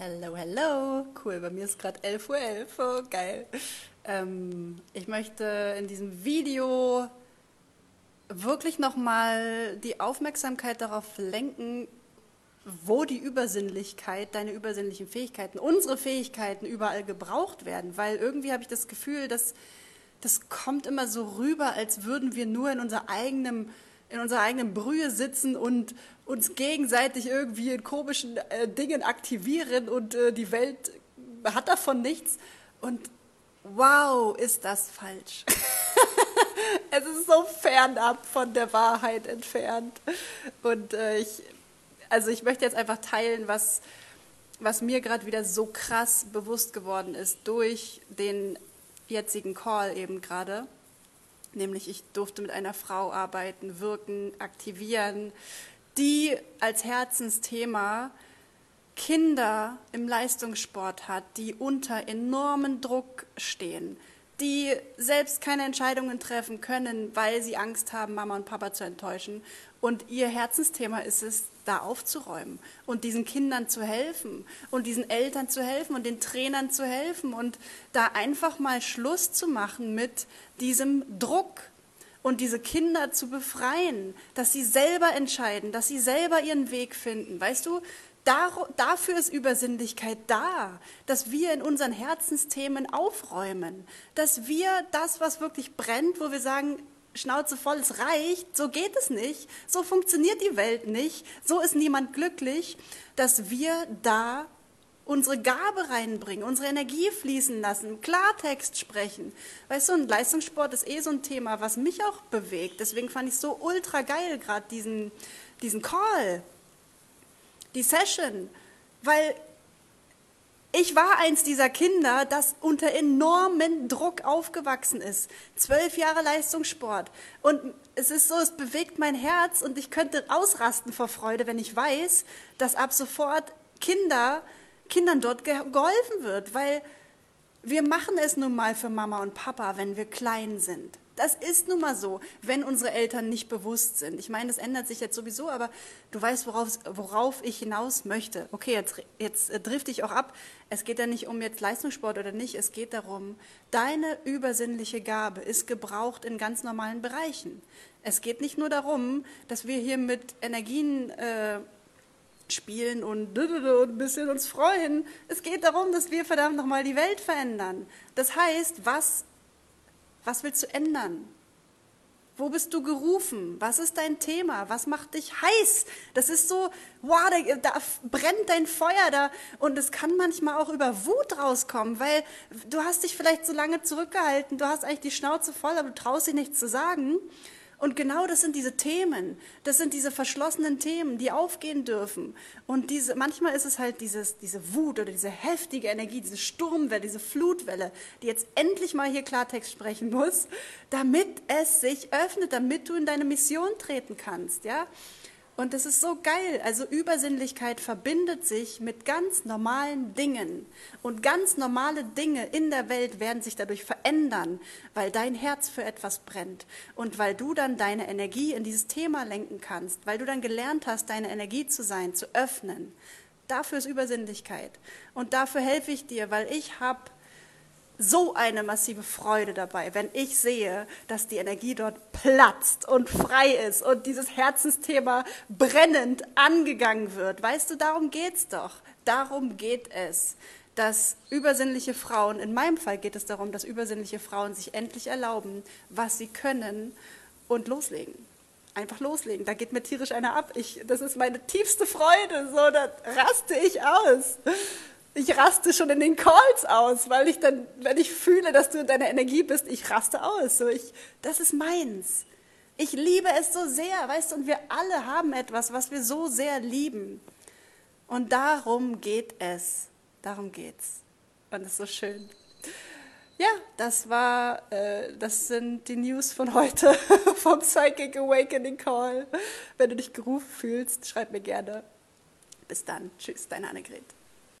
Hello, hello. Cool, bei mir ist gerade 11.11 Uhr. 11. Oh, geil. Ähm, ich möchte in diesem Video wirklich nochmal die Aufmerksamkeit darauf lenken, wo die Übersinnlichkeit, deine übersinnlichen Fähigkeiten, unsere Fähigkeiten überall gebraucht werden. Weil irgendwie habe ich das Gefühl, dass das kommt immer so rüber, als würden wir nur in unser eigenem in unserer eigenen Brühe sitzen und uns gegenseitig irgendwie in komischen äh, Dingen aktivieren und äh, die Welt hat davon nichts. Und wow, ist das falsch. es ist so fernab von der Wahrheit entfernt. Und äh, ich, also ich möchte jetzt einfach teilen, was, was mir gerade wieder so krass bewusst geworden ist durch den jetzigen Call eben gerade nämlich ich durfte mit einer Frau arbeiten, wirken, aktivieren, die als Herzensthema Kinder im Leistungssport hat, die unter enormen Druck stehen, die selbst keine Entscheidungen treffen können, weil sie Angst haben, Mama und Papa zu enttäuschen. Und ihr Herzensthema ist es, da aufzuräumen und diesen Kindern zu helfen und diesen Eltern zu helfen und den Trainern zu helfen und da einfach mal Schluss zu machen mit diesem Druck und diese Kinder zu befreien, dass sie selber entscheiden, dass sie selber ihren Weg finden. Weißt du, dafür ist Übersinnlichkeit da, dass wir in unseren Herzensthemen aufräumen, dass wir das, was wirklich brennt, wo wir sagen, Schnauze voll, es reicht, so geht es nicht, so funktioniert die Welt nicht, so ist niemand glücklich, dass wir da unsere Gabe reinbringen, unsere Energie fließen lassen, Klartext sprechen. Weißt du, und Leistungssport ist eh so ein Thema, was mich auch bewegt. Deswegen fand ich so ultra geil gerade diesen, diesen Call, die Session, weil ich war eins dieser Kinder, das unter enormen Druck aufgewachsen ist. Zwölf Jahre Leistungssport. Und es ist so, es bewegt mein Herz und ich könnte ausrasten vor Freude, wenn ich weiß, dass ab sofort Kinder, Kindern dort geholfen wird, weil wir machen es nun mal für Mama und Papa, wenn wir klein sind. Das ist nun mal so, wenn unsere Eltern nicht bewusst sind. Ich meine, das ändert sich jetzt sowieso, aber du weißt, worauf, worauf ich hinaus möchte. Okay, jetzt, jetzt äh, drifte ich auch ab. Es geht ja nicht um jetzt Leistungssport oder nicht. Es geht darum, deine übersinnliche Gabe ist gebraucht in ganz normalen Bereichen. Es geht nicht nur darum, dass wir hier mit Energien äh, spielen und, und ein bisschen uns freuen. Es geht darum, dass wir verdammt nochmal die Welt verändern. Das heißt, was was willst du ändern? Wo bist du gerufen? Was ist dein Thema? Was macht dich heiß? Das ist so, wow, da, da, brennt dein Feuer da und es kann manchmal auch über Wut rauskommen, weil du hast dich vielleicht so lange zurückgehalten, du hast eigentlich die Schnauze voll, aber du traust dich nichts zu sagen. Und genau das sind diese Themen, das sind diese verschlossenen Themen, die aufgehen dürfen. Und diese, manchmal ist es halt dieses, diese Wut oder diese heftige Energie, diese Sturmwelle, diese Flutwelle, die jetzt endlich mal hier Klartext sprechen muss, damit es sich öffnet, damit du in deine Mission treten kannst, ja. Und das ist so geil. Also Übersinnlichkeit verbindet sich mit ganz normalen Dingen. Und ganz normale Dinge in der Welt werden sich dadurch verändern, weil dein Herz für etwas brennt. Und weil du dann deine Energie in dieses Thema lenken kannst. Weil du dann gelernt hast, deine Energie zu sein, zu öffnen. Dafür ist Übersinnlichkeit. Und dafür helfe ich dir, weil ich habe so eine massive Freude dabei, wenn ich sehe, dass die Energie dort platzt und frei ist und dieses Herzensthema brennend angegangen wird. Weißt du, darum geht's doch. Darum geht es, dass übersinnliche Frauen, in meinem Fall geht es darum, dass übersinnliche Frauen sich endlich erlauben, was sie können und loslegen. Einfach loslegen. Da geht mir tierisch einer ab. Ich, das ist meine tiefste Freude. So, da raste ich aus ich raste schon in den Calls aus, weil ich dann, wenn ich fühle, dass du in deiner Energie bist, ich raste aus. So ich, das ist meins. Ich liebe es so sehr, weißt du, und wir alle haben etwas, was wir so sehr lieben. Und darum geht es. Darum geht's. Und es ist so schön. Ja, das war, äh, das sind die News von heute vom Psychic Awakening Call. Wenn du dich gerufen fühlst, schreib mir gerne. Bis dann. Tschüss, deine Annegret.